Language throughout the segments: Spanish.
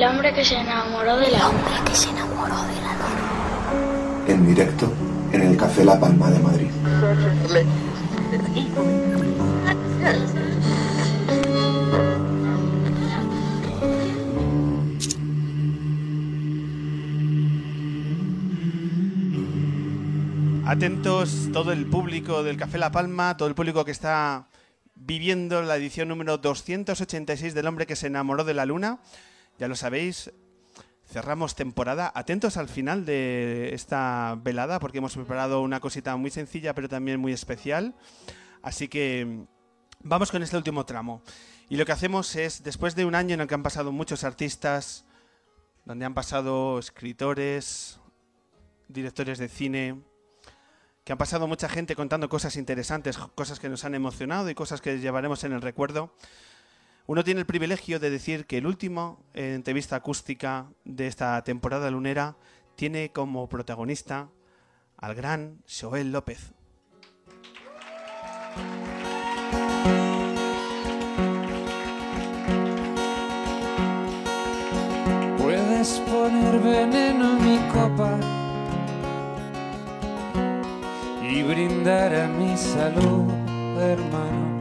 El hombre que se enamoró de la luna. que se enamoró de la luna. En directo en el Café La Palma de Madrid. Atentos todo el público del Café La Palma, todo el público que está viviendo la edición número 286 del hombre que se enamoró de la luna. Ya lo sabéis, cerramos temporada. Atentos al final de esta velada porque hemos preparado una cosita muy sencilla pero también muy especial. Así que vamos con este último tramo. Y lo que hacemos es, después de un año en el que han pasado muchos artistas, donde han pasado escritores, directores de cine, que han pasado mucha gente contando cosas interesantes, cosas que nos han emocionado y cosas que llevaremos en el recuerdo. Uno tiene el privilegio de decir que el último eh, entrevista acústica de esta temporada lunera tiene como protagonista al gran Joel López. Puedes poner veneno en mi copa y brindar a mi salud, hermano.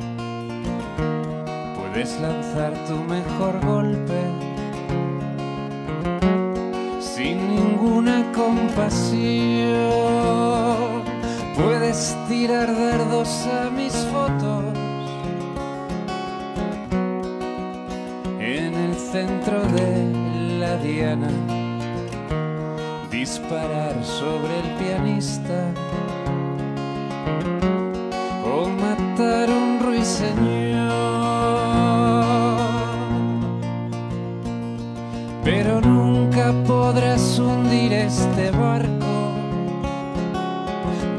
Puedes lanzar tu mejor golpe sin ninguna compasión. Puedes tirar dardos a mis fotos en el centro de la diana. Disparar sobre el pianista o matar un ruiseñor. Nunca podrás hundir este barco.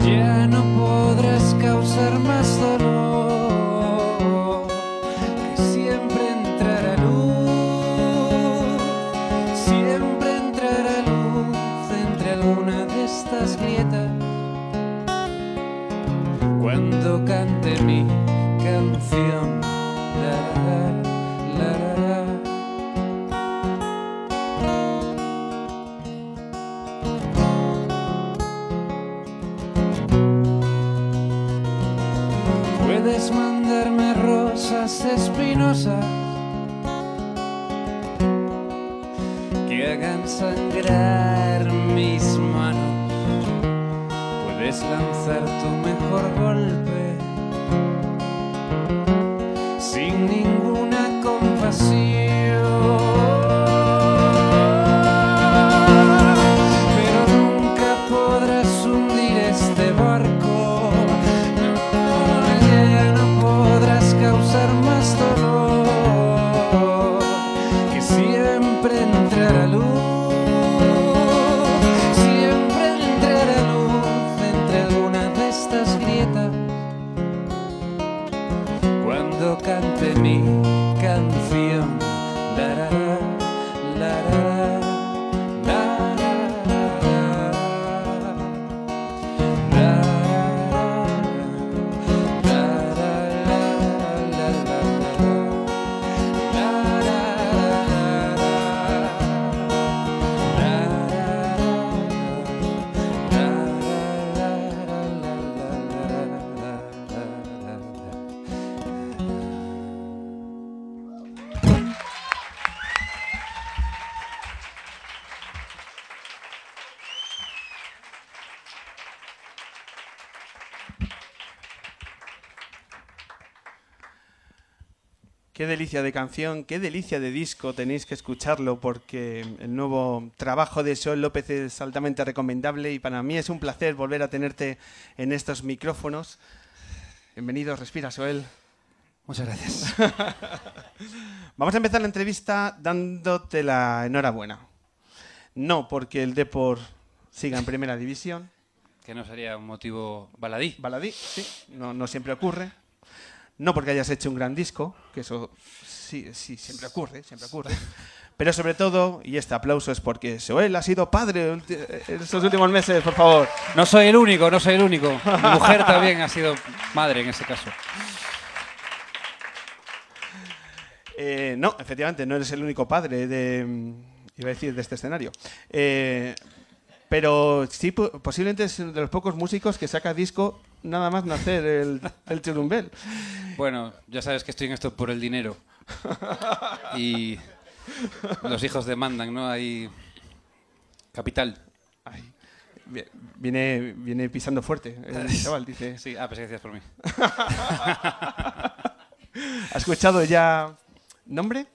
Ya no podrás causar más dolor. Que siempre entrará luz, siempre entrará luz entre alguna de estas grietas cuando cante mi canción. Puedes lanzar tu mejor golpe delicia de canción, qué delicia de disco, tenéis que escucharlo porque el nuevo trabajo de Joel López es altamente recomendable y para mí es un placer volver a tenerte en estos micrófonos. Bienvenido, respira, Joel. Muchas gracias. Vamos a empezar la entrevista dándote la enhorabuena. No porque el Depor siga en primera división, Que no sería un motivo baladí. baladí, sí, no, no siempre ocurre. No porque hayas hecho un gran disco, que eso sí, sí, siempre ocurre, siempre ocurre. Pero sobre todo, y este aplauso es porque Joel ha sido padre en estos últimos meses, por favor. No soy el único, no soy el único. Mi mujer también ha sido madre en ese caso. Eh, no, efectivamente, no eres el único padre de, mm, iba a decir, de este escenario. Eh, pero sí, po- posiblemente es uno de los pocos músicos que saca disco nada más nacer el, el churumbel. Bueno, ya sabes que estoy en esto por el dinero. Y los hijos demandan, ¿no? Hay capital. Ay, viene, viene pisando fuerte el chaval, dice. Sí, ah, que decías por mí. ¿Ha escuchado ya nombre?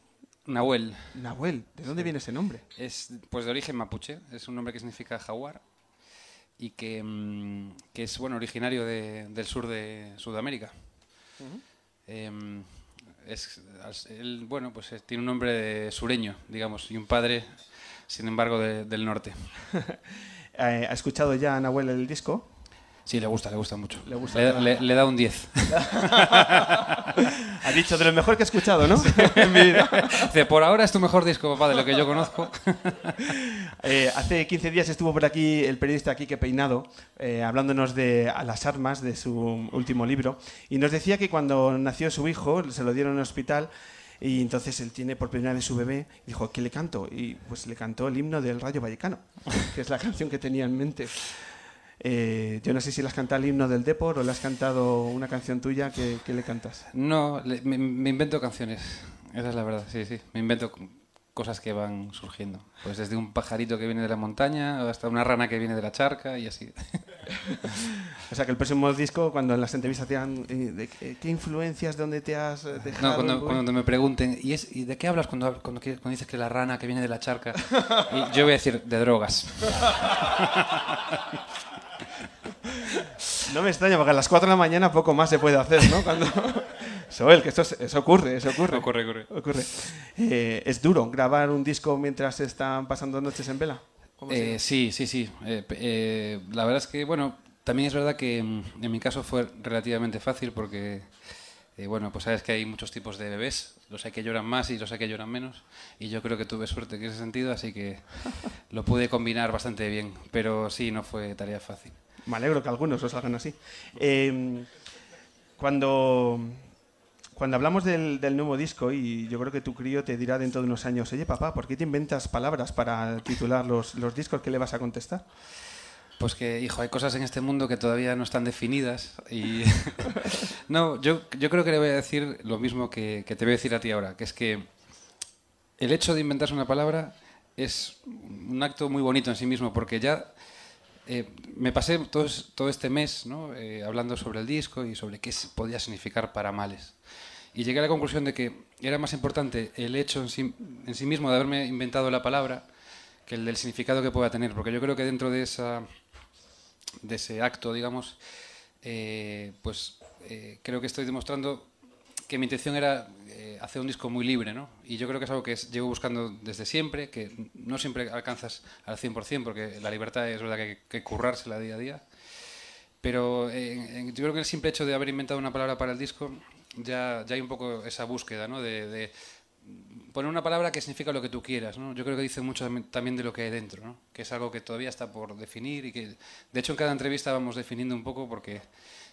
Nahuel Nahuel. ¿De dónde viene ese nombre? es pues de origen mapuche, es un nombre que significa jaguar y que, mm, que es bueno originario de- del sur de Sudamérica. Em, es, él, bueno, pues eh, tiene un nombre de sureño, digamos, y un padre, sin embargo, de- del norte. Eh, ¿Ha escuchado ya Nahuel el disco? Sí, le gusta, le gusta mucho. Le gusta. Le, le- le da un 10. Ha dicho de lo mejor que he escuchado, ¿no? vida. Dice, por ahora es tu mejor disco, papá, de lo que yo conozco. Eh, hace 15 días estuvo por aquí el periodista Quique Peinado eh, hablándonos de A las armas, de su último libro, y nos decía que cuando nació su hijo, se lo dieron en el hospital, y entonces él tiene por primera vez su bebé, y dijo, ¿qué le canto? Y pues le cantó el himno del Rayo Vallecano, que es la canción que tenía en mente. Eh, yo no sé si le has cantado el himno del Depor o le has cantado una canción tuya que, que le cantas. No, le- me, me invento canciones. Esa es la verdad, sí, sí. Me invento cosas que van surgiendo. Pues desde un pajarito que viene de la montaña hasta una rana que viene de la charca y así. O sea que el próximo disco, cuando en las entrevistas te digan, eh, ¿de qué, influencias, de dónde te has eh, dejado? No, cuando, cuando me pregunten, ¿y, es, ¿y de qué hablas cuando, cuando dices que la rana que viene de la charca? Y yo voy a decir, de drogas. No me extraña, porque a las 4 de la mañana poco más se puede hacer, ¿no? Cuando... Soel, que esto es- eso ocurre, eso ocurre. Ocurre, ocurre. Ocurre. Eh, ¿Es duro grabar un disco mientras se están pasando noches en vela? ¿Cómo se- Eh, sí, sí, sí. Eh, la verdad es que, bueno, también es verdad que mm, en mi caso fue relativamente fácil porque, bueno, pues sabes que hay muchos tipos de bebés. Los hay que lloran más y los hay que lloran menos. Y yo creo que tuve suerte en ese sentido, así que lo pude combinar bastante bien. Pero sí, no fue tarea fácil. Me alegro que algunos os salgan así. Eh, cuando, cuando hablamos del, del nuevo disco, y yo creo que tu crío te dirá dentro de unos años, oye papá, ¿por qué te inventas palabras para titular los, los discos? ¿Qué le vas a contestar? Pues que, hijo, hay cosas en este mundo que todavía no están definidas y... no, yo, yo creo que le voy a decir lo mismo que, que te voy a decir a ti ahora, que es que el hecho de inventarse una palabra es un acto muy bonito en sí mismo, porque ya eh, me pasé todo, es- todo este mes. Eh, hablando sobre el disco y sobre qué podía significar para males. Y llegué a la conclusión de que era más importante el hecho en sí, mismo de haberme inventado la palabra que el del significado que pueda tener, porque yo creo que dentro de ese acto, digamos, eh, pues creo que estoy demostrando que mi intención era eh, hacer un disco muy libre, ¿no? Y yo creo que es algo que llevo buscando desde siempre, que no siempre alcanzas al 100%, porque la libertad es verdad que hay que currársela día a día. Pero eh, yo creo que el simple hecho de haber inventado una palabra para el disco, ya, ya hay un poco esa búsqueda, ¿no? De, de poner una palabra que significa lo que tú quieras, ¿no? Yo creo que dice mucho también- también de lo que hay dentro, ¿no? Que es algo que todavía está por definir y que, de hecho, en cada entrevista vamos definiendo un poco porque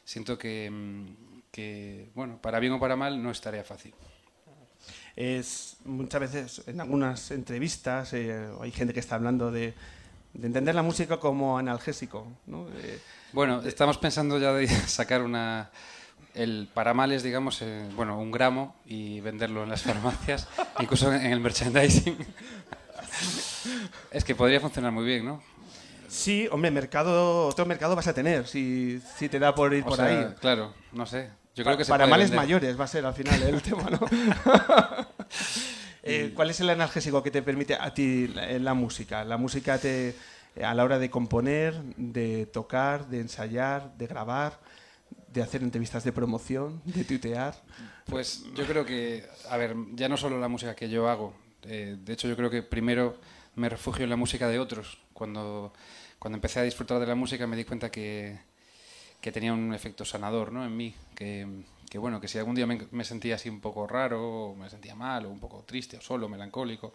siento que, mm, que, bueno, para bien o para mal no es tarea fácil. Es muchas veces en algunas entrevistas eh, hay gente que está hablando de, de entender la música como analgésico. ¿no? Eh, Bueno, estamos pensando ya de sacar una el para males, digamos, eh, bueno, un gramo y venderlo en las farmacias, incluso en el merchandising. es que podría funcionar muy bien, ¿no? sí, hombre, mercado, otro mercado vas a tener si, si te da por ir O por sea, ahí. Claro, no sé. Yo creo que para males vender. mayores va a ser al final el tema, ¿no? Eh, ¿Cuál es el analgésico que te permite a ti la, la música? La música te a la hora de componer, de tocar, de ensayar, de grabar, de hacer entrevistas de promoción, de tuitear. Pues yo creo que, a ver, ya no solo la música que yo hago, eh, de hecho yo creo que primero me refugio en la música de otros. Cuando, cuando empecé a disfrutar de la música me di cuenta que, que tenía un efecto sanador ¿no? en mí, que, bueno, que si algún día me, sentía así un poco raro, o me sentía mal, o un poco triste, o solo, melancólico,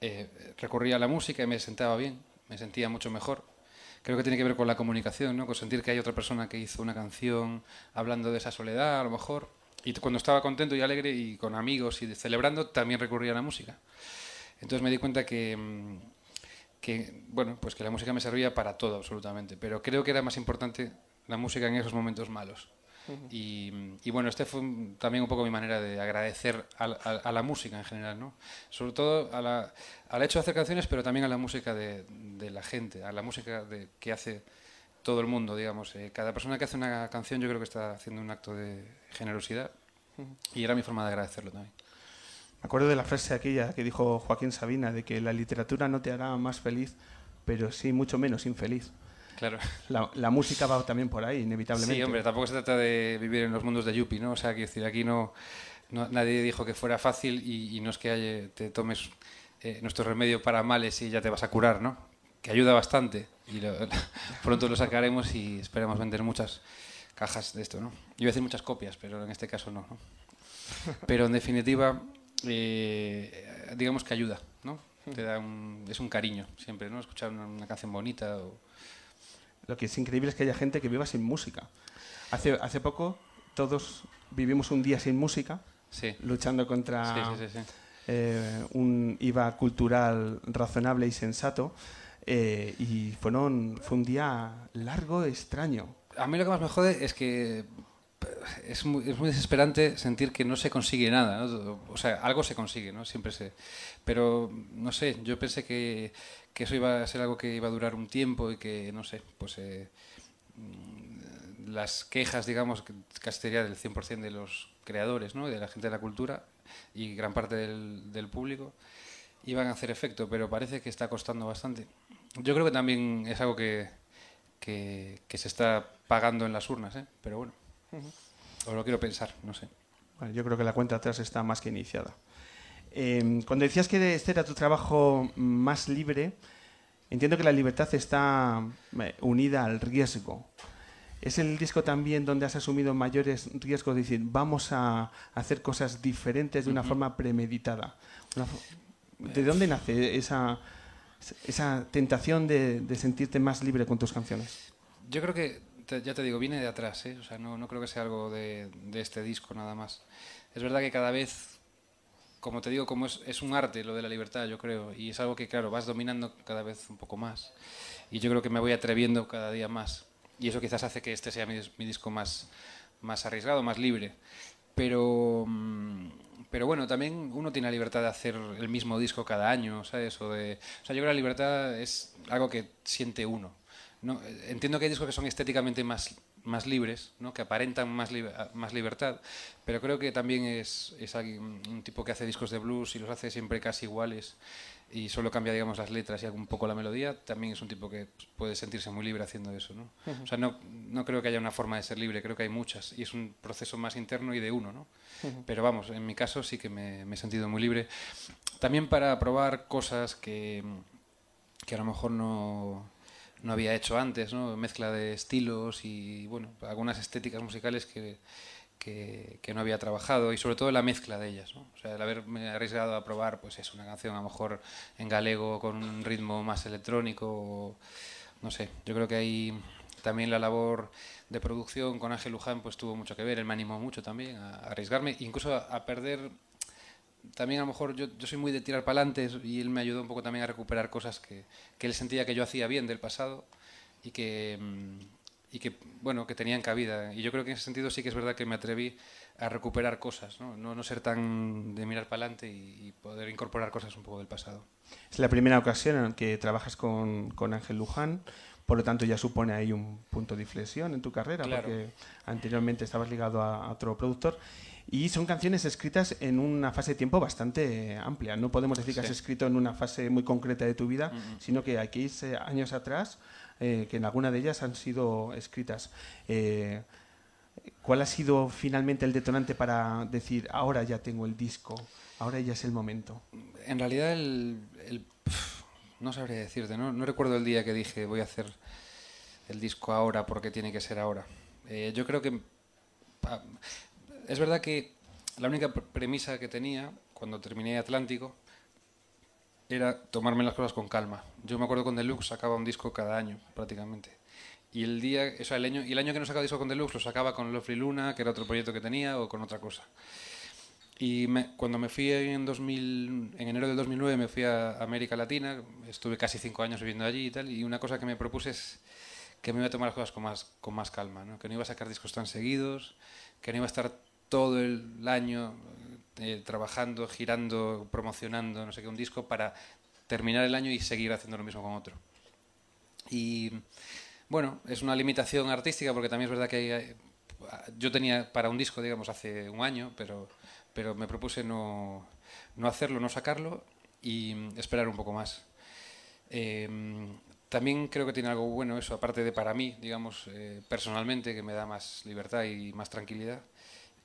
eh, recurría a la música y me sentaba bien, me sentía mucho mejor. Creo que tiene que ver con la comunicación, ¿no? con sentir que hay otra persona que hizo una canción hablando de esa soledad, a lo mejor, y cuando estaba contento y alegre y con amigos y celebrando, también recurría a la música. Entonces me di cuenta que, mm, que, bueno, pues que la música me servía para todo absolutamente, pero creo que era más importante la música en esos momentos malos. y, y, bueno, este fue también un poco mi manera de agradecer a, la- a- a la música en general, ¿no? Sobre todo a la- al hecho de hacer canciones, pero también a la música de, de la gente, a la música de, que hace todo el mundo, digamos. Eh, cada persona que hace una canción yo creo que está haciendo un acto de generosidad y era mi forma de agradecerlo también. Me acuerdo de la frase aquella que dijo Joaquín Sabina, de que la literatura no te hará más feliz, pero sí mucho menos infeliz. Claro. La, la música va también por ahí, inevitablemente. Sí, hombre, tampoco se trata de vivir en los mundos de Yuppie, ¿no? O sea, quiero decir, aquí no, no- nadie dijo que fuera fácil y, y no es que haya- te tomes eh, nuestro remedio para males y ya te vas a curar, ¿no? Que ayuda bastante y lo- pronto lo sacaremos y esperemos vender muchas cajas de esto, ¿no? Iba a decir muchas copias, pero en este caso no, ¿no? Pero en definitiva, eh, digamos que ayuda, ¿no? Te da un, es un cariño siempre, ¿no? Escuchar una, una canción bonita o... Lo que es increíble es que haya gente que viva sin música. Hace, hace poco todos vivimos un día sin música, Sí, luchando contra sí, sí, eh, un IVA cultural razonable y sensato. eh, y fueron, fue un día largo, extraño. A mí lo que más me jode es que es muy, es muy desesperante sentir que no se consigue nada. ¿no? O sea, algo se consigue, ¿no? Siempre se... Pero, no sé, yo pensé que, que eso iba a ser algo que iba a durar un tiempo y que, no sé, pues... eh, mm, las quejas, digamos, casi sería del 100% de los creadores, ¿no? De la gente de la cultura y gran parte del, del público iban a hacer efecto, pero parece que está costando bastante. Yo creo que también es algo que, que, que se está pagando en las urnas, ¿eh? pero bueno, o lo quiero pensar, no sé. Bueno, yo creo que la cuenta atrás está más que iniciada. Eh, cuando decías que este era tu trabajo más libre, entiendo que la libertad está eh, unida al riesgo. ¿Es el disco también donde has asumido mayores riesgos? de decir, vamos a hacer cosas diferentes de una forma premeditada. Una fo- ¿De dónde nace esa, esa tentación de, de sentirte más libre con tus canciones? Yo creo que, te- ya te digo, viene de atrás, ¿eh? o sea, no, no creo que sea algo de, de este disco nada más. Es verdad que cada vez, como te digo, como es, es un arte lo de la libertad, yo creo, y es algo que, claro, vas dominando cada vez un poco más. Y yo creo que me voy atreviendo cada día más. Y eso quizás hace que este sea mi, mi disco más, más arriesgado, más libre. Pero, mm, pero bueno, también uno tiene la libertad de hacer el mismo disco cada año, ¿sabes? O, de, o sea, yo creo que la libertad es algo que siente uno. ¿No? Entiendo que hay discos que son estéticamente más, más libres, ¿no? que aparentan más, li- más libertad, pero creo que también es, es alguien- un tipo que hace discos de blues y los hace siempre casi iguales y solo cambia digamos las letras y un poco la melodía, también es un tipo que puede sentirse muy libre haciendo eso. ¿no? O sea, no, no creo que haya una forma de ser libre, creo que hay muchas y es un proceso más interno y de uno. ¿no? Pero vamos, en mi caso sí que me, me he sentido muy libre. También para probar cosas que, que a lo mejor no, no había hecho antes, ¿no? Mezcla de estilos y, bueno, algunas estéticas musicales que, que, que no había trabajado y sobre todo la mezcla de ellas, ¿no? O sea, el haberme arriesgado a probar, pues es una canción a lo mejor en galego con un ritmo más electrónico, o, no sé, yo creo que ahí también la labor de producción con Ángel Luján pues tuvo mucho que ver, él me animó mucho también a, a arriesgarme, incluso a, a perder también a lo mejor yo, yo soy muy de tirar para adelante y él me ayudó un poco también a recuperar cosas que, que él sentía que yo hacía bien del pasado y que, mm, y que, bueno, que tenían cabida. Y yo creo que en ese sentido sí que es verdad que me atreví a recuperar cosas, no, no, no ser tan de mirar para adelante y, y poder incorporar cosas un poco del pasado. Es la primera ocasión en que trabajas con, con Ángel Luján, por lo tanto ya supone ahí un punto de inflexión en tu carrera, Claro. porque anteriormente estabas ligado a, a otro productor. Y son canciones escritas en una fase de tiempo bastante amplia. No podemos decir que has escrito en una fase muy concreta de tu vida, sino que hay que irse años atrás, eh, que en alguna de ellas han sido escritas. Eh, ¿Cuál ha sido finalmente el detonante para decir, ahora ya tengo el disco, ahora ya es el momento? En realidad, el, el- no sabría decirte, ¿no? no recuerdo el día que dije voy a hacer el disco ahora porque tiene que ser ahora. Eh, yo creo que es verdad que la única pr- premisa que tenía cuando terminé Atlántico era tomarme las cosas con calma. Yo me acuerdo con Deluxe sacaba un disco cada año prácticamente Y el día, el año, el año que no sacaba disco con Deluxe lo sacaba con Lovely Luna, que era otro proyecto que tenía, o con otra cosa. Y cuando me fui en, 2000, en enero del 2009 me fui a América Latina, estuve casi cinco años viviendo allí y tal, y una cosa que me propuse es que me iba a tomar las cosas con más, con más calma, ¿no? que no iba a sacar discos tan seguidos, que no iba a estar todo el año eh, trabajando, girando, promocionando, no sé qué, un disco para terminar el año y seguir haciendo lo mismo con otro. Y bueno, es una limitación artística porque también es verdad que yo tenía para un disco, digamos, hace un año, pero, pero me propuse no, no hacerlo, no sacarlo y esperar un poco más. Eh, también creo que tiene algo bueno eso, aparte de para mí, digamos, eh, personalmente, que me da más libertad y más tranquilidad,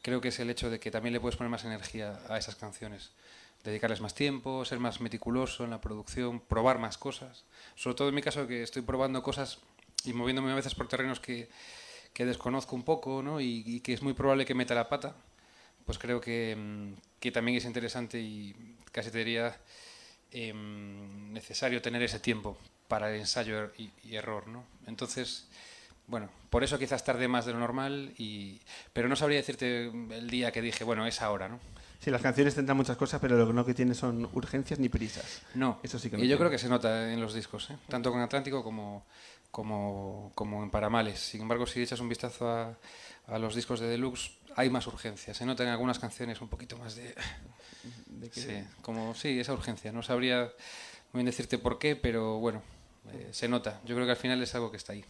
creo que es el hecho de que también le puedes poner más energía a esas canciones. Dedicarles más tiempo, ser más meticuloso en la producción, probar más cosas. Sobre todo en mi caso, que estoy probando cosas y moviéndome a veces por terrenos que, que desconozco un poco ¿no? y, y que es muy probable que meta la pata, pues creo que, mm, que también es interesante y casi te diría em, necesario tener ese tiempo para el ensayo y, y error. ¿no? Entonces, bueno, por eso quizás tardé más de lo normal, y, pero no sabría decirte el día que dije, bueno, es ahora, ¿no? Sí, las canciones tendrán muchas cosas, pero lo que no que tiene son urgencias ni prisas. No, Eso sí que no y yo tiene. creo que se nota en los discos, ¿eh? tanto con Atlántico como, como, como en Paramales. Sin embargo, si echas un vistazo a, a los discos de Deluxe, hay más urgencia. Se nota en algunas canciones un poquito más de... Sí, como, sí, esa urgencia. No sabría muy bien decirte por qué, pero bueno, eh, se nota. Yo creo que al final es algo que está ahí.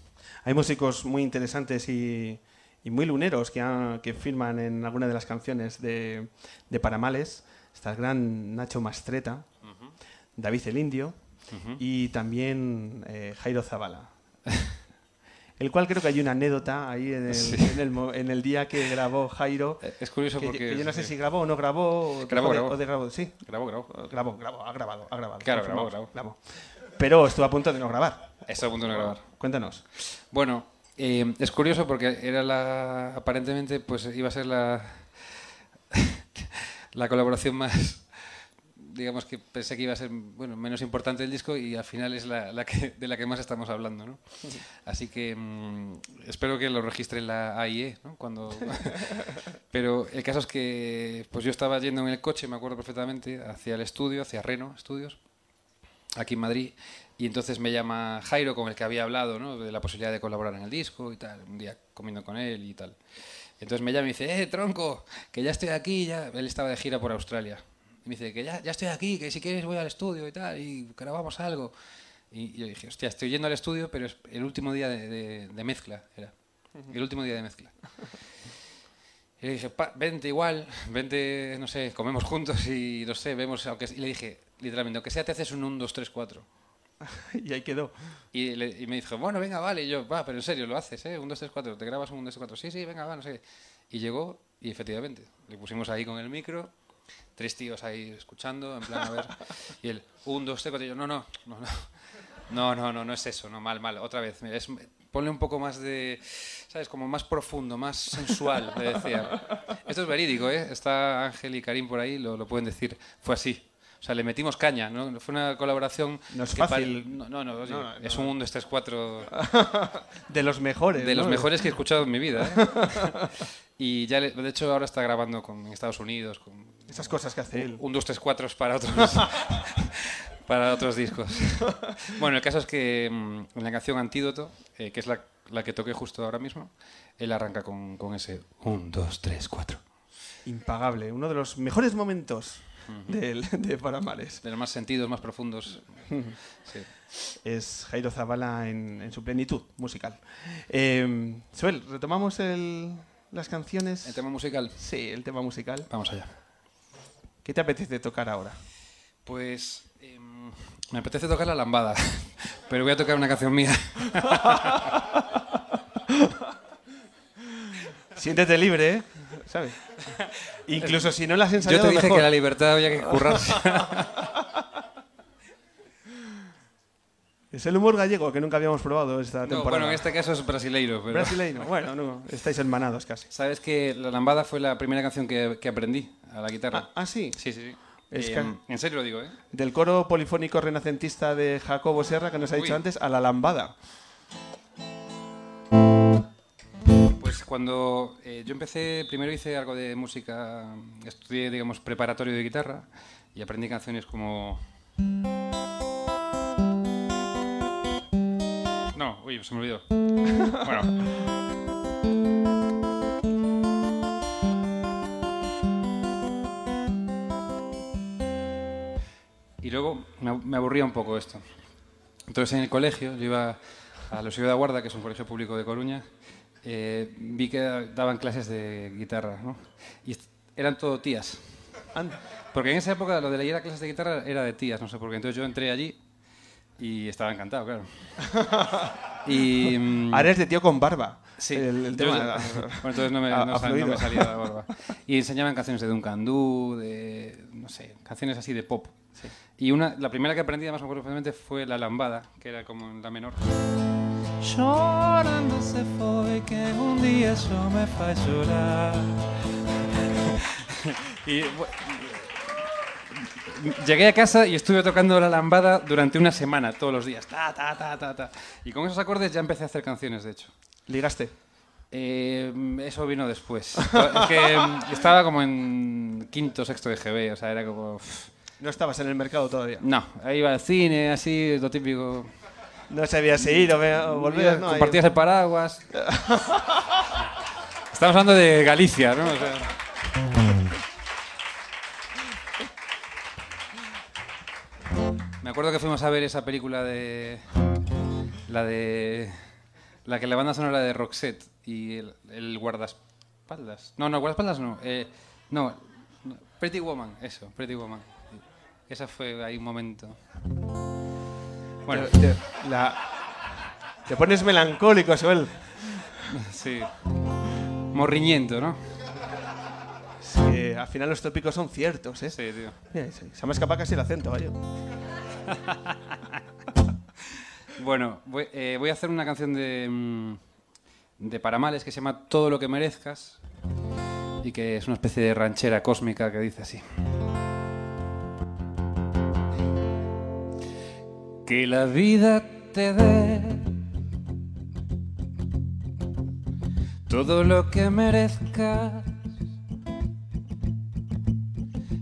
Hay músicos muy interesantes y, y muy luneros que, han- que firman en alguna de las canciones de, de Paramales. Está el gran Nacho Mastreta, David el Indio y también eh, Jairo Zavala. El cual creo que hay una anécdota ahí en el, Sí. en el mo- en el día que grabó Jairo. Eh, Es curioso que, porque... que yo no sé sí. si grabó o no grabó. o Grabó, dejó de- grabó. o de grabó, sí. Grabó, grabó. Grabó, grabó, ha grabado, ha grabado. Claro, grabó, grabó. Pero estuvo a punto de no grabar. Está a punto de grabar. Cuéntanos. Bueno, eh, es curioso porque era la. Aparentemente, pues iba a ser la. la colaboración más. Digamos que pensé que iba a ser bueno, menos importante el disco y al final es la, la que, de la que más estamos hablando. ¿no? Así que mm, espero que lo registre la AIE. ¿no? Cuando... Pero el caso es que pues yo estaba yendo en el coche, me acuerdo perfectamente, hacia el estudio, hacia Reno Estudios aquí en Madrid. Y entonces me llama Jairo, con el que había hablado, ¿no? de la posibilidad de colaborar en el disco y tal, un día comiendo con él y tal. Entonces me llama y dice, eh, tronco, que ya estoy aquí, ya. Él estaba de gira por Australia. Y me dice, que ya, ya estoy aquí, que si quieres voy al estudio y tal, y grabamos algo. Y yo dije, hostia, estoy yendo al estudio, pero es el último día de, de- de mezcla, era. El último día de mezcla. Y le dije, "Pa, vente igual, vente, no sé, comemos juntos y no sé, vemos, aunque, y le dije, literalmente, aunque sea te haces un 1, 2, 3, 4. y ahí quedó. Y, le- y me dijo, bueno, venga, vale. Y yo, va, pero en serio, lo haces, ¿eh? Un, dos, tres, cuatro. Te grabas un, un, dos, tres, cuatro. Sí, sí, venga, va, no sé. qué. Y llegó, y efectivamente, le pusimos ahí con el micro, tres tíos ahí escuchando, en plan, a ver. Y él, un, dos, tres, cuatro. Y yo, no, no, no, no. No, no, no, no es eso, no, mal, mal. Otra vez, mira, es, ponle un poco más de, ¿sabes? Como más profundo, más sensual, le decía. Esto es verídico, ¿eh? Está Ángel y Karim por ahí, lo, lo pueden decir. Fue así. O sea, le metimos caña, ¿no? Fue una colaboración... No es que fácil. No, no, no, oye, No, es un 1, 2, 3, 4 De los mejores. de los mejores que he escuchado en mi vida. ¿eh? y ya, le- de hecho, ahora está grabando con, en Estados Unidos con Esas cosas que hace él. un 2, 3, 4 para otros, para otros discos. bueno, el caso es que mm, en la canción Antídoto, eh, que es la, la que toqué justo ahora mismo, él arranca con, con ese 1, 2, 3, 4. Impagable. Uno de los mejores momentos del- de Paramales. De los más sentidos, más profundos. Sí. Es Jairo Zavala en, en su plenitud musical. Eh, Suel, ¿retomamos el- las canciones? El tema musical, Sí, el tema musical. vamos allá. ¿Qué te apetece tocar ahora? Pues me apetece tocar la lambada, pero voy a tocar una canción mía. Siéntete libre, ¿eh? ¿Sabes? Incluso si no las has Yo ensayado te dije mejor. que la libertad había que currarse. Es el humor gallego que nunca habíamos probado esta No, temporada. bueno, en este caso es brasileiro, pero... Brasileño. Bueno, no, estáis hermanados casi. ¿Sabes que La Lambada fue la primera canción que, que aprendí a la guitarra? Ah, ah, sí. Sí, sí, sí. Es Eh, que- En serio lo digo, ¿eh? Del coro polifónico renacentista de Jacobo Serra que nos ha dicho Uy. antes a la lambada. cuando eh, yo empecé, primero hice algo de música, estudié, digamos, preparatorio de guitarra y aprendí canciones como... No, uy, se me olvidó. bueno. Y luego me ab- me aburría un poco esto. Entonces en el colegio, yo iba a los de Guarda, que es un colegio público de Coruña, eh, vi que daban clases de guitarra, ¿no? Y eran todo tías. Porque en esa época lo de ir a clases de guitarra era de tías, no sé por qué. Entonces yo entré allí y estaba encantado, claro. Y, mm, Ahora es de tío con barba. Sí, El, el Entonces- tema. bueno, entonces no me, ha- no ha sal- no fluido. me salía la barba. Y enseñaban canciones de Duncan Du, de, no sé, canciones así de pop. Y una, la primera que aprendí, además me fue La Lambada, que era como en la menor. Se que un día me Y llegué a casa y estuve tocando La Lambada durante una semana, todos los días. Ta, ta, ta, ta, ta. Y con esos acordes ya empecé a hacer canciones, de hecho. Ligaste. Eh, eso vino después. Es que mm, estaba como en quinto, sexto de GB, o sea, era como... No estabas en el mercado todavía. No, ahí iba al cine, así, lo típico. No sabías si ir o, ve- o volver, ¿no? Ahí- Compartías el paraguas. Estamos hablando de Galicia, ¿no? O sea, me acuerdo que fuimos a ver esa película de. La de. La que la banda sonora de Roxette y el, el guardaespaldas. No, no, guardaespaldas no. eh, no, no, Pretty Woman, eso, Pretty Woman. Esa fue ahí un momento. Bueno, Te, te- la- te pones melancólico, Joel. sí. Morriñento, ¿no? Sí, al final los tópicos son ciertos, ¿eh? Sí, tío. Mira, sí, se me ha escapado casi el acento, vaya. Bueno, voy, eh, voy a hacer una canción de, mm, de Paramales que se llama Todo lo que merezcas y que es una especie de ranchera cósmica que dice así. Que la vida te dé todo lo que merezcas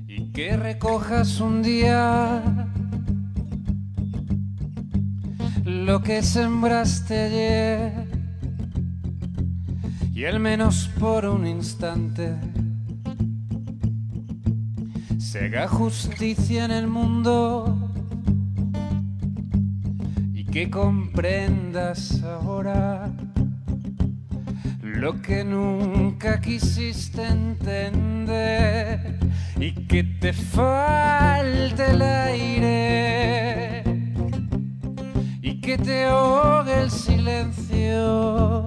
y que recojas un día lo que sembraste ayer. Y al menos por un instante se haga justicia en el mundo. Y que comprendas ahora lo que nunca quisiste entender. Y que te falte el aire que te ahogue el silencio.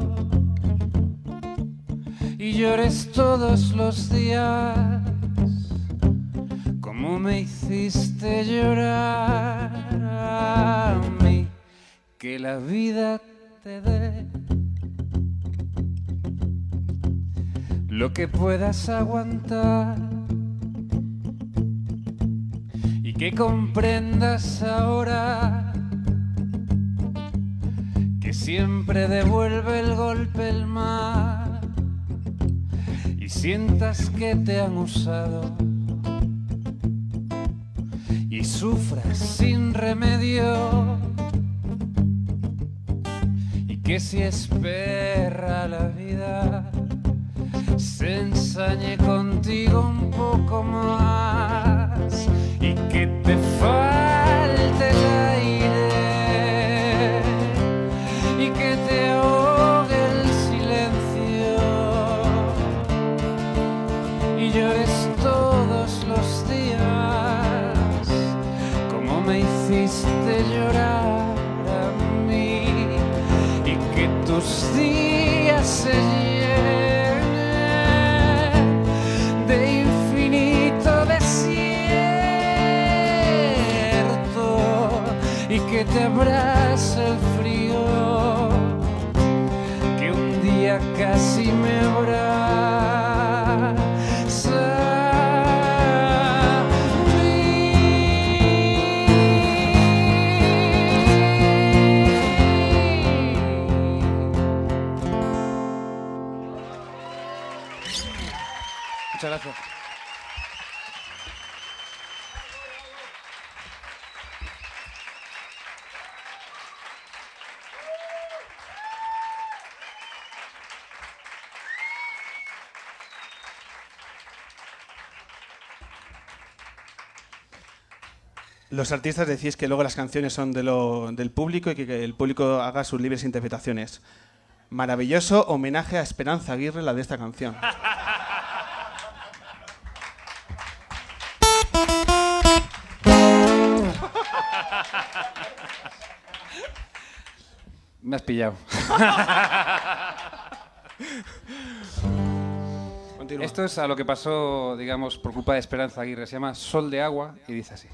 Y llores todos los días como me hiciste llorar a mí. Que la vida te dé lo que puedas aguantar. Y que comprendas ahora siempre devuelve el golpe el mar y sientas que te han usado y sufras sin remedio y que si es perra la vida se ensañe contigo un poco más y que te falte tus días se llenen de infinito desierto y que te abrace Los artistas decís que luego las canciones son de lo- del público y que, que el público haga sus libres interpretaciones. Maravilloso homenaje a Esperanza Aguirre, la de esta canción. Me has pillado. Continúa. Esto es a lo que pasó, digamos, por culpa de Esperanza Aguirre. Se llama Sol de Agua y dice así.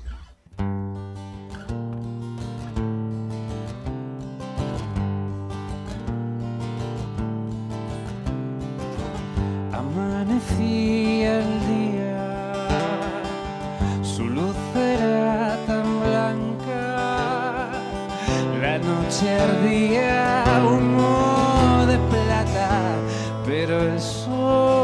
Pero el sol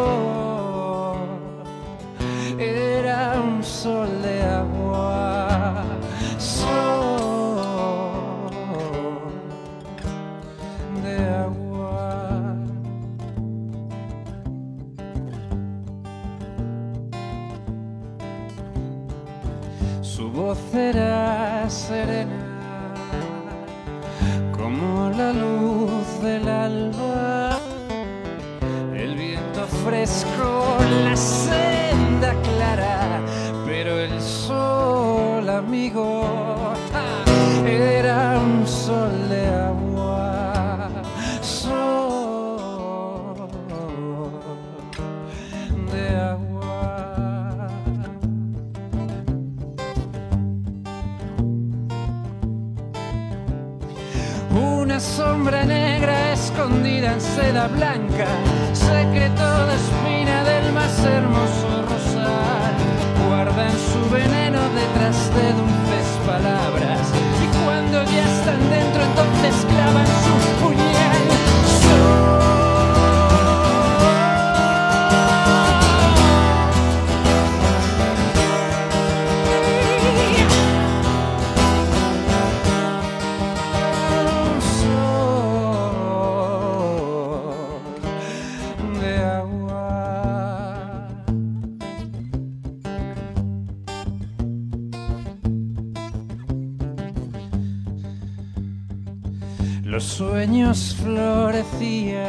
Los sueños florecían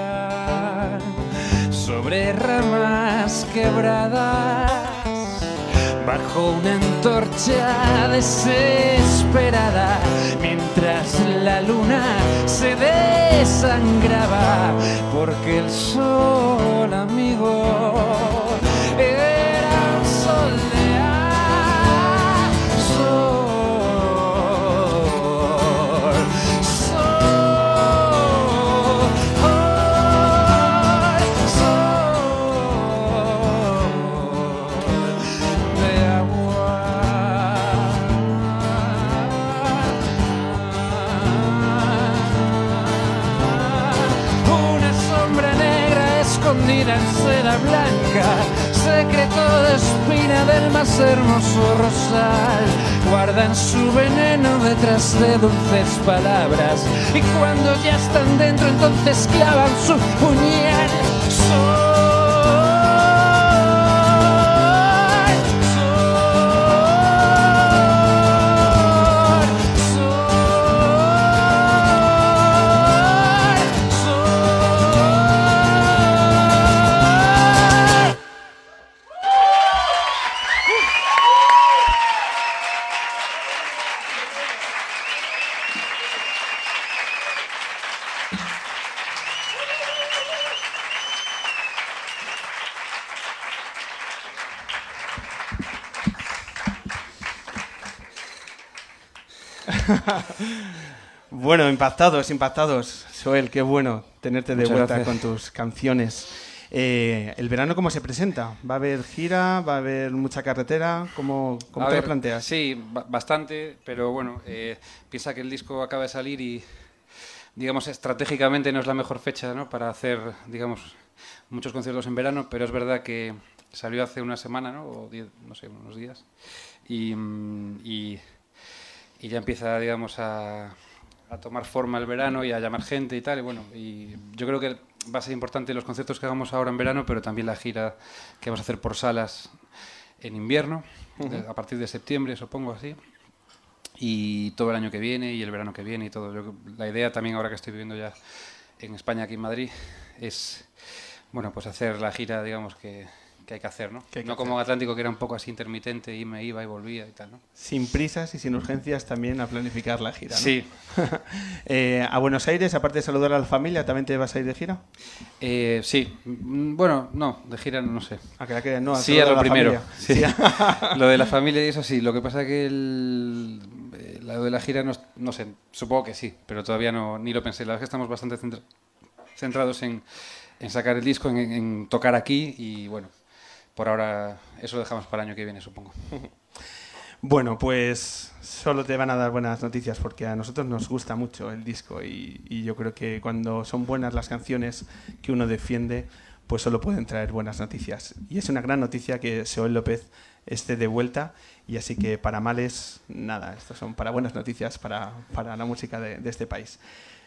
sobre ramas quebradas bajo una antorcha desesperada mientras la luna se desangraba porque el sol amigo del más hermoso rosal. Guardan su veneno detrás de dulces palabras y cuando ya están dentro entonces clavan su puñal. Bueno, impactados, impactados. Joel, qué bueno tenerte de Muchas vuelta gracias. con tus canciones. Eh, ¿El verano cómo se presenta? ¿Va a haber gira? ¿Va a haber mucha carretera? ¿Cómo, cómo A te lo ver, planteas? Sí, ba- bastante, pero bueno, eh, piensa que el disco acaba de salir y, digamos, estratégicamente no es la mejor fecha ¿no? para hacer, digamos, muchos conciertos en verano, pero es verdad que salió hace una semana, ¿no? O diez, no sé, unos días. Y, mm, y, y ya empieza, digamos, a, a tomar forma el verano y a llamar gente y tal. Y bueno, y yo creo que va a ser importante los conciertos que hagamos ahora en verano, pero también la gira que vamos a hacer por salas en invierno, de- a partir de septiembre, supongo así. Y todo el año que viene y el verano que viene y todo. Yo- la idea también ahora que estoy viviendo ya en España, aquí en Madrid, es bueno, pues hacer la gira, digamos, que, que hay que hacer, ¿no? Que no como Atlántico, que era un poco así intermitente y me iba y volvía y tal, ¿no? Sin prisas y sin urgencias también a planificar la gira. ¿no? Sí. Eh, a Buenos Aires, aparte de saludar a la familia, ¿también te vas a ir de gira? Eh, sí. Mm, Bueno, no, de gira no sé. A que la no, a Sí, a lo primero. Sí. lo de la familia y eso sí. Lo que pasa que el, eh, lo de la gira no, no sé. Supongo que sí, pero todavía no ni lo pensé. La verdad es que estamos bastante centra- centrados en, en sacar el disco, en, en tocar aquí y bueno, por ahora eso lo dejamos para el año que viene, supongo. Bueno, pues solo te van a dar buenas noticias porque a nosotros nos gusta mucho el disco y, yo creo que cuando son buenas las canciones que uno defiende, pues solo pueden traer buenas noticias. Y es una gran noticia que Seol López esté de vuelta y así que para males, nada, estos son para buenas noticias para, para la música de, de este país.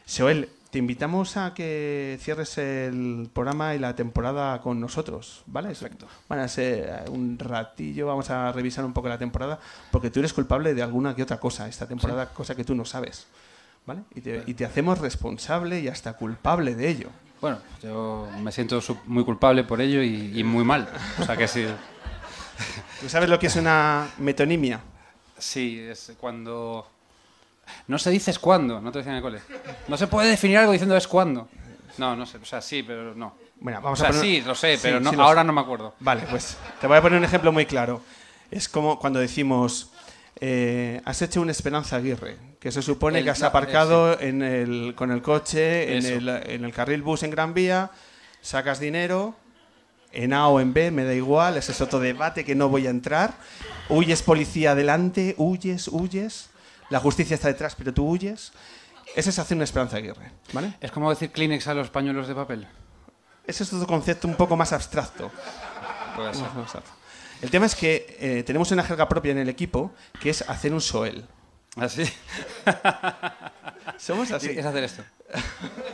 Joel, te invitamos a que cierres el programa y la temporada con nosotros, ¿vale? Exacto. Van a ser eh, un ratillo, vamos a revisar un poco la temporada, porque tú eres culpable de alguna que otra cosa esta temporada, cosa que tú no sabes, ¿vale? Y te, y te hacemos responsable y hasta culpable de ello. Bueno, yo me siento muy culpable por ello y, y muy mal. O sea que sí. ¿Tú sabes lo que es una metonimia? Sí, es cuando... No se dice es cuando, no te decían en el cole. No se puede definir algo diciendo es cuando. No, no sé, o sea, sí, pero no. Bueno, O vamos sea, a poner... sí, lo sé, Sí, pero no, sí lo ahora sé. no me acuerdo. Vale, pues te voy a poner un ejemplo muy claro. Es como cuando decimos, eh, has hecho un Esperanza Aguirre, que se supone El- que has no, aparcado en el, con el coche en el, en el carril bus en Gran Vía, sacas dinero, en A o en B, me da igual, ese es otro debate que no voy a entrar. Huyes policía adelante, huyes, huyes, la justicia está detrás, pero tú huyes. Ese es hacer una Esperanza Aguirre, ¿vale? Es como decir Kleenex a los pañuelos de papel. Ese es otro concepto un poco más abstracto. Puede ser. El tema es que eh, tenemos una jerga propia en el equipo que es hacer un soel. ¿Así? Somos así. Es hacer esto.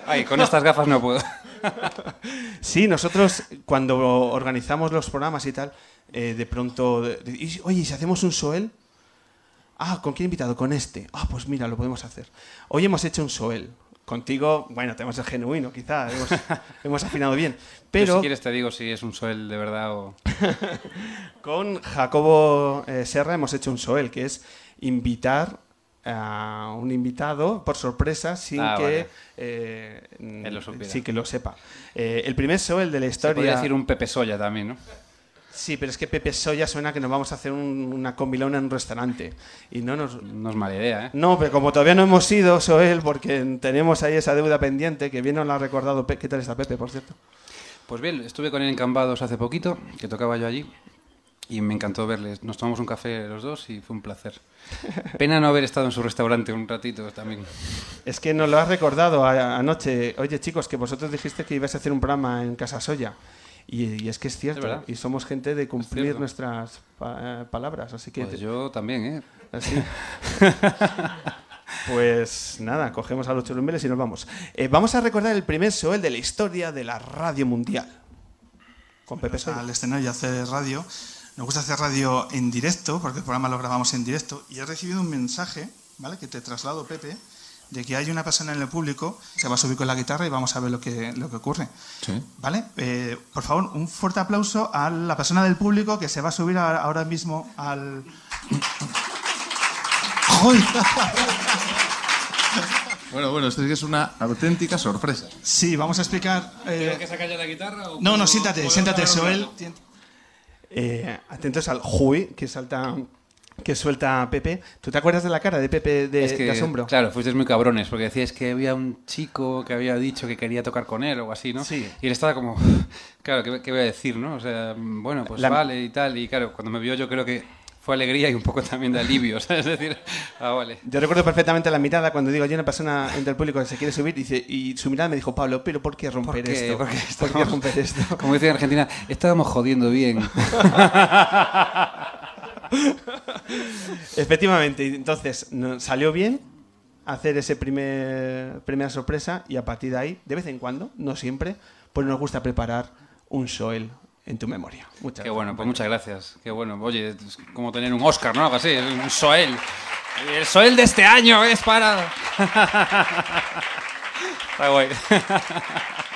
Ay, con estas gafas no puedo. Sí, nosotros cuando organizamos los programas y tal, eh, de pronto, de- de- y- oye, ¿y si hacemos un soel? Ah, ¿con quién invitado? Con este. Ah, pues mira, lo podemos hacer. Hoy hemos hecho un soel. Contigo, bueno, tenemos el genuino, quizá, hemos, hemos afinado bien. Yo, Pero si quieres te digo si es un suel de verdad o... Con Jacobo eh, Serra hemos hecho un soel, que es invitar a un invitado por sorpresa sin Ah, que vale. eh, lo sí que lo sepa. Eh, el primer soel de la Se historia. podría decir un Pepe Soya también, ¿no? Sí, pero es que Pepe Soya suena que nos vamos a hacer un- una comilona en un restaurante y no nos. No es mala idea, ¿eh? No, pero como todavía no hemos ido, Soel, porque tenemos ahí esa deuda pendiente, que bien nos la ha recordado. Pe- ¿Qué tal está Pepe, por cierto? Pues bien, estuve con él en Cambados hace poquito, que tocaba yo allí, y me encantó verles. Nos tomamos un café los dos y fue un placer. Pena no haber estado en su restaurante un ratito también. Es que nos lo has recordado anoche. Oye, chicos, que vosotros dijiste que ibas a hacer un programa en Casa Soya. Y, y es que es cierto. Es y somos gente de cumplir nuestras pa- eh, palabras. Así que. Pues yo también, ¿eh? así. pues nada, cogemos a los churumbeles y nos vamos. Eh, vamos a recordar el primer Soel de la historia de la radio mundial. Con Pepe Soya. al escenario y hacer radio. Nos gusta hacer radio en directo, porque el programa lo grabamos en directo. Y he recibido un mensaje, ¿vale? Que te traslado, Pepe, de que hay una persona en el público, se va a subir con la guitarra y vamos a ver lo que, lo que ocurre. ¿Vale? Eh, por favor, un fuerte aplauso a la persona del público que se va a subir a- ahora mismo al. ¡Joder! Bueno, bueno, esto sí que es una auténtica sorpresa. Sí, vamos a explicar. eh, sacar ya la guitarra o No, no, siéntate, siéntate, Soel. Eh, atentos al Jui que salta. Que suelta Pepe. ¿Tú te acuerdas de la cara de Pepe de, Es que, de asombro? claro, fuisteis muy cabrones, porque decíais que había un chico que había dicho que quería tocar con él o algo así, ¿no? Sí. Y él estaba como, claro, ¿qué, qué voy a decir, no? O sea, bueno, pues La- vale y tal. Y claro, cuando me vio yo creo que fue alegría y un poco también de alivio, ¿sabes? Es decir, ah, vale. Yo recuerdo perfectamente la mirada cuando digo, hay una persona entre el público que se quiere subir dice, y su mirada me dijo, Pablo, pero ¿por qué romper ¿Por qué? esto? ¿Por qué ¿Por qué romper esto? Como dice en Argentina, estábamos jodiendo bien. Efectivamente, entonces salió bien hacer ese primer primera sorpresa y a partir de ahí, de vez en cuando, no siempre, pues nos gusta preparar un Soel en tu memoria. Muchas Qué gracias. bueno, pues muchas gracias. Qué bueno. Oye, es como tener un Oscar, ¿no? Algo así, un Soel. El Soel de este año es para... Está guay.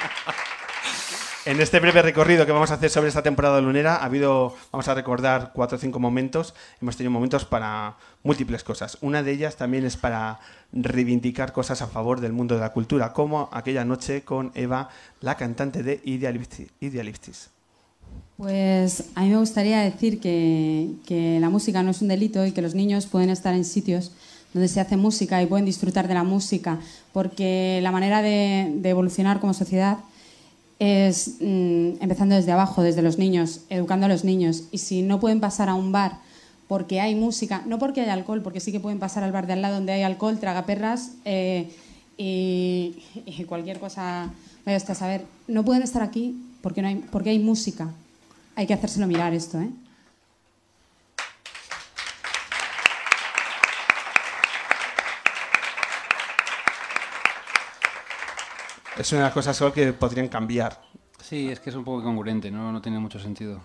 En este breve recorrido que vamos a hacer sobre esta temporada lunera, ha habido, vamos a recordar cuatro o cinco momentos. Hemos tenido momentos para múltiples cosas. Una de ellas también es para reivindicar cosas a favor del mundo de la cultura, como aquella noche con Eva, la cantante de Idealistis. Pues a mí me gustaría decir que, que la música no es un delito y que los niños pueden estar en sitios donde se hace música y pueden disfrutar de la música, porque la manera de, de evolucionar como sociedad es mm, empezando desde abajo, desde los niños, educando a los niños. Y si no pueden pasar a un bar porque hay música, no porque hay alcohol, porque sí que pueden pasar al bar de al lado donde hay alcohol, tragaperras eh, y, cualquier cosa, vaya hasta saber, no pueden estar aquí porque, no hay, porque hay música. Hay que hacérselo mirar esto, ¿eh? Es una de las cosas que podrían cambiar. Sí, es que es un poco incongruente, ¿no? No tiene mucho sentido.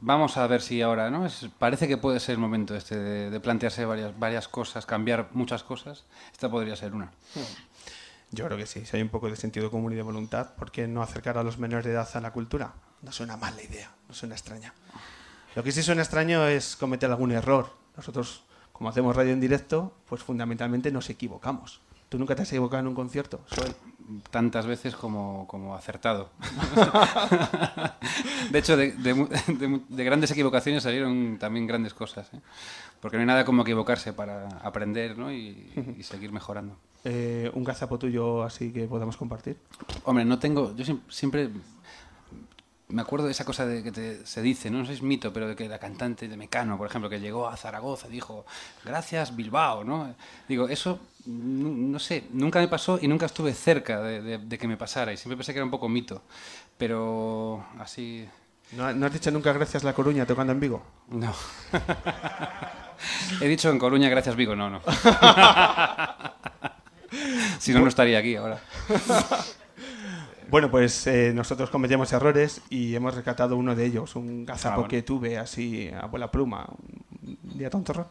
Vamos a ver si ahora, ¿no? Es- parece que puede ser el momento este de, de plantearse varias, varias cosas, cambiar muchas cosas. Esta podría ser una. Yo creo que sí, si hay un poco de sentido común y de voluntad, ¿por qué no acercar a los menores de edad a la cultura? No suena mal la idea, no suena extraña. Lo que sí suena extraño es cometer algún error. Nosotros, como hacemos radio en directo, pues fundamentalmente nos equivocamos. ¿Tú nunca te has equivocado en un concierto, Soel? Tantas veces como, como acertado. de hecho, de, de mu- de mu- de grandes equivocaciones salieron también grandes cosas. ¿eh? Porque no hay nada como equivocarse para aprender ¿no? y, y seguir mejorando. Eh, ¿Un gazapo tuyo así que podamos compartir? Hombre, no tengo. Yo siem- siempre. Me acuerdo de esa cosa de que te- se dice, no sé si es mito, pero de que la cantante de Mecano, por ejemplo, que llegó a Zaragoza, dijo, gracias Bilbao, ¿no? Digo, eso, no, no sé, nunca me pasó y nunca estuve cerca de, de- de que me pasara y siempre pensé que era un poco mito, pero así, ¿No, no has dicho nunca gracias La Coruña tocando en Vigo? no. He dicho en Coruña, gracias Vigo, no, no. si no, no estaría aquí ahora. Bueno, pues eh, nosotros cometíamos errores y hemos rescatado uno de ellos, un gazapo Ah, bueno. que tuve así a vuela pluma, un día tonto.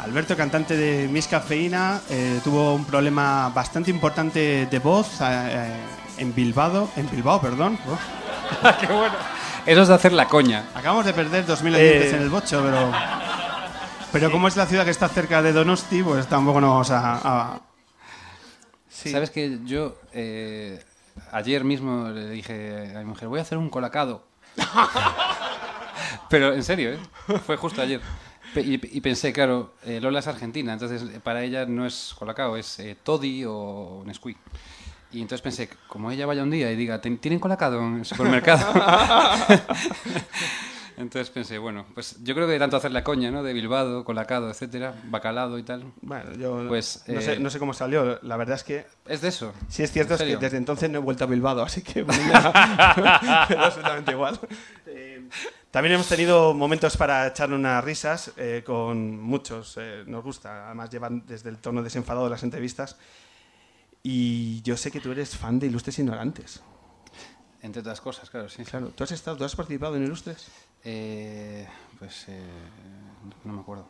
Alberto, cantante de Miss Cafeína, eh, tuvo un problema bastante importante de voz eh, en Bilbao, en Bilbao, perdón. ¡Qué bueno! Eso es de hacer la coña. Acabamos de perder 2.000 oyentes Eh. en el bocho, pero pero como es la ciudad que está cerca de Donosti, pues tampoco nos vamos a, a- Sí. ¿Sabes que yo eh, ayer mismo le dije a mi mujer, voy a hacer un colacado? Pero en serio, ¿eh? Fue justo ayer. Y, y pensé, claro, eh, Lola es argentina, entonces eh, para ella no es colacao, es toddy o Nesquik. Y entonces pensé, como ella vaya un día y diga, "¿Ten- ¿tienen colacado en el supermercado? entonces pensé, bueno, pues yo creo que tanto hacer la coña, ¿no? De Bilbao, colacado, etcétera, bacalado y tal. Bueno, yo Pues, no, eh, sé, no sé cómo salió. La verdad es que Es de eso. sí es cierto ¿En es que desde entonces no he vuelto a Bilbao, así que absolutamente igual. Eh, también hemos tenido momentos para echar unas risas eh, con muchos. eh, nos gusta, además llevan desde el tono desenfadado de las entrevistas. Y yo sé que tú eres fan de Ilustres Ignorantes. Entre otras cosas, claro, sí. Claro, ¿tú has estado, tú has participado en Ilustres? Eh, pues eh, no me acuerdo.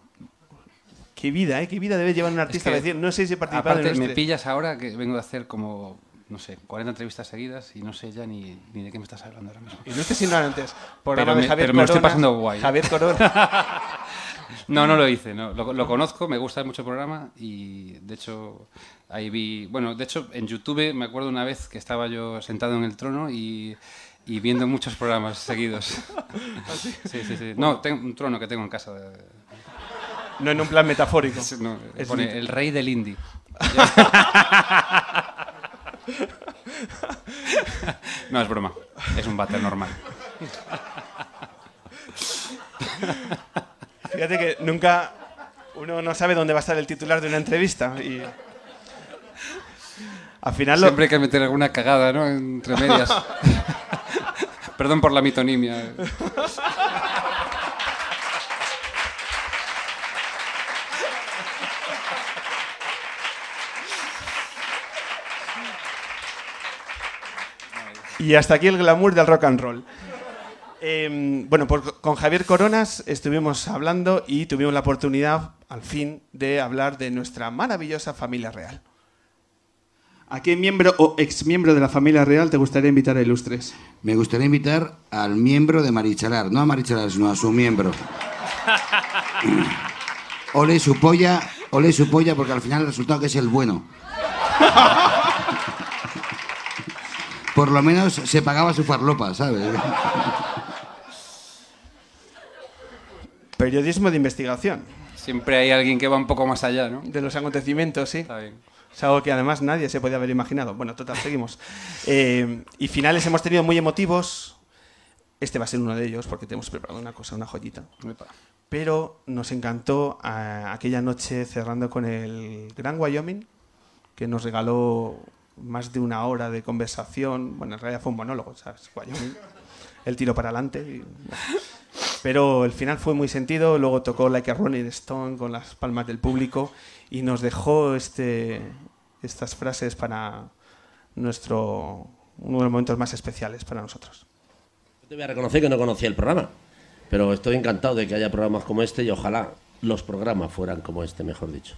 Qué vida, ¿eh? Qué vida debe llevar un artista que, a decir, no sé si he participado Aparte, en me Ilustres. pillas ahora que vengo de hacer como, no sé, 40 entrevistas seguidas y no sé ya ni, ni de qué me estás hablando ahora mismo. Ilustres Ignorantes. Programa Pero de me- Javier pero me lo estoy Corona. pasando guay. Javier Corona. No, no lo hice, no. Lo, lo conozco, me gusta mucho el programa y de hecho ahí vi, bueno, de hecho en YouTube me acuerdo una vez que estaba yo sentado en el trono y, y viendo muchos programas seguidos. Sí, sí, sí. No, tengo un trono que tengo en casa. no en un plan metafórico. Es- no, Es pone el rey del indie. no, es broma. Es un váter normal. Fíjate que nunca uno no sabe dónde va a estar el titular de una entrevista y al final lo- Siempre hay que meter alguna cagada, ¿no? Entre medias. Perdón por la mitonimia. Y hasta aquí el glamour del rock and roll. Eh, bueno, pues con Javier Coronas estuvimos hablando y tuvimos la oportunidad, al fin, de hablar de nuestra maravillosa familia real. ¿A qué miembro o exmiembro de la familia real te gustaría invitar a Ilustres? Me gustaría invitar al miembro de Marichalar, no a Marichalar, sino a su miembro. Ole su polla, ole su polla, porque al final el resultado que es el bueno. Por lo menos se pagaba su farlopa, ¿sabes? Periodismo de investigación. Siempre hay alguien que va un poco más allá, ¿no? De los acontecimientos, sí. Está bien. Es algo que además nadie se podía haber imaginado. Bueno, total, seguimos. Eh, y finales hemos tenido muy emotivos. Este va a ser uno de ellos porque te hemos preparado una cosa, una joyita. Pero nos encantó ah, aquella noche cerrando con el Gran Wyoming, que nos regaló más de una hora de conversación. Bueno, en realidad fue un monólogo, ¿sabes? Wyoming. El tiro para adelante. y, bueno. Pero el final fue muy sentido. Luego tocó Like a Rolling Stone con las palmas del público y nos dejó este, estas frases para nuestro uno de los momentos más especiales para nosotros. Yo te voy a reconocer que no conocía el programa, pero estoy encantado de que haya programas como este y ojalá los programas fueran como este, mejor dicho.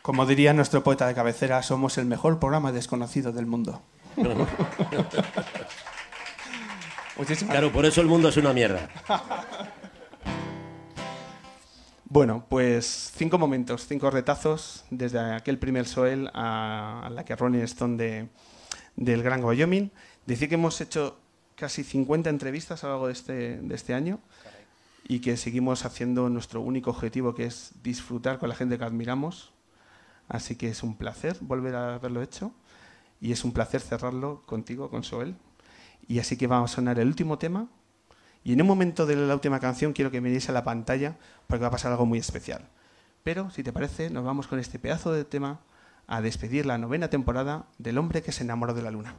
Como diría nuestro poeta de cabecera, somos el mejor programa desconocido del mundo. Claro, por eso el mundo es una mierda. Bueno, pues cinco momentos, cinco retazos, desde aquel primer Soel a, la que Rolling Stone de, del Gran Wyoming. Decir que hemos hecho casi 50 entrevistas a lo largo de este, de este año y que seguimos haciendo nuestro único objetivo, que es disfrutar con la gente que admiramos. Así que es un placer volver a haberlo hecho y es un placer cerrarlo contigo, con Soel. Y así que vamos a sonar el último tema. Y en un momento de la última canción quiero que miréis a la pantalla porque va a pasar algo muy especial. Pero, si te parece, nos vamos con este pedazo de tema a despedir la novena temporada del hombre que se enamoró de la luna.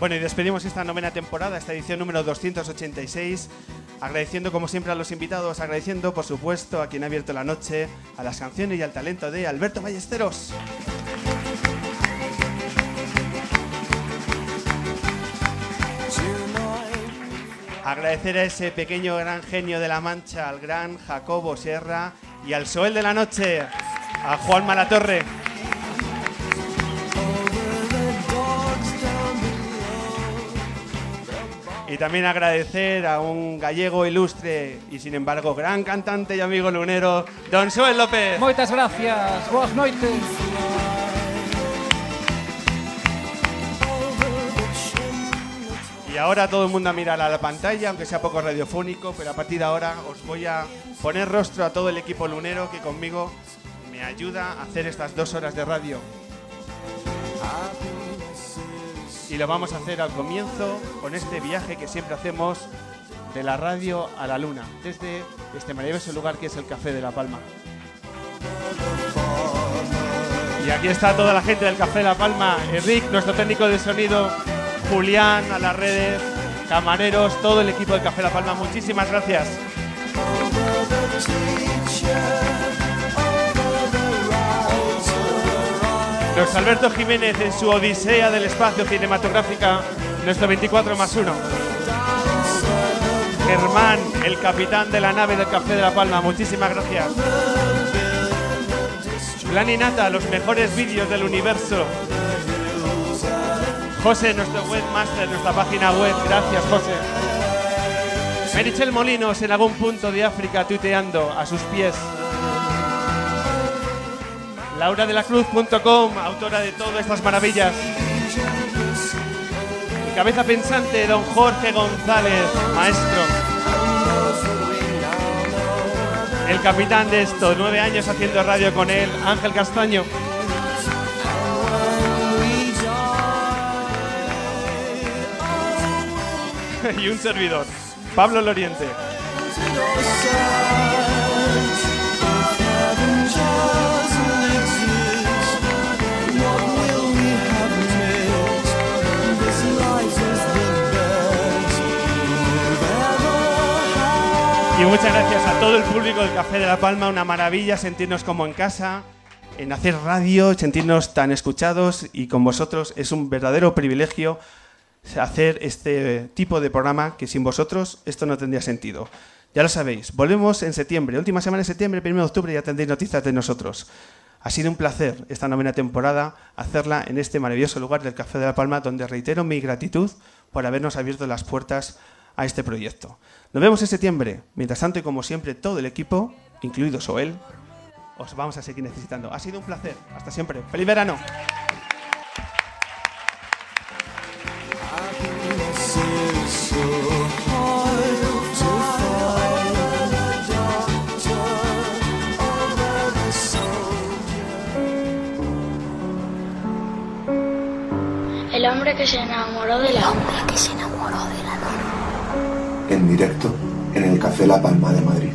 Bueno, y despedimos esta novena temporada, esta edición número 286, agradeciendo como siempre a los invitados, agradeciendo por supuesto a quien ha abierto la noche, a las canciones y al talento de Alberto Ballesteros. Agradecer a ese pequeño gran genio de la Mancha, al gran Jacobo Sierra y al Soel de la Noche, a Juan Malatorre. Y también agradecer a un gallego ilustre y sin embargo gran cantante y amigo lunero, Don Soel López. Moitas gracias. Boas noites. Y ahora todo el mundo a mirar a la pantalla, aunque sea poco radiofónico, pero a partir de ahora os voy a poner rostro a todo el equipo lunero que conmigo me ayuda a hacer estas dos horas de radio. Y lo vamos a hacer al comienzo con este viaje que siempre hacemos de la radio a la luna, desde este maravilloso lugar que es el Café de La Palma. Y aquí está toda la gente del Café de La Palma, Enric, nuestro técnico de sonido, Julián, a las redes, camareros, todo el equipo del Café La Palma, muchísimas gracias. Luis Alberto Jiménez en su Odisea del Espacio Cinematográfica, nuestro 24 más 1. Germán, el capitán de la nave del Café de La Palma, muchísimas gracias. Plan y Nata, los mejores vídeos del universo. José, nuestro webmaster, nuestra página web. Gracias, José. Merichel Molinos en algún punto de África tuiteando a sus pies. LauraDeLaCruz.com, autora de todas estas maravillas. Mi cabeza pensante, don Jorge González, maestro. el capitán de estos nueve años haciendo radio con él, Ángel Castaño. y un servidor, Pablo Loriente. Muchas gracias a todo el público del Café de la Palma, una maravilla sentirnos como en casa, en hacer radio, sentirnos tan escuchados y con vosotros es un verdadero privilegio hacer este tipo de programa que sin vosotros esto no tendría sentido. Ya lo sabéis, volvemos en septiembre, última semana de septiembre, 1 de octubre ya tendréis noticias de nosotros. Ha sido un placer esta novena temporada hacerla en este maravilloso lugar del Café de la Palma, donde reitero mi gratitud por habernos abierto las puertas a este proyecto. Nos vemos en septiembre. Mientras tanto, y como siempre, todo el equipo, incluido Soel, os vamos a seguir necesitando. Ha sido un placer. Hasta siempre. ¡Feliz verano! El hombre que se enamoró de la que se enamoró de la luna en directo en el Café La Palma de Madrid.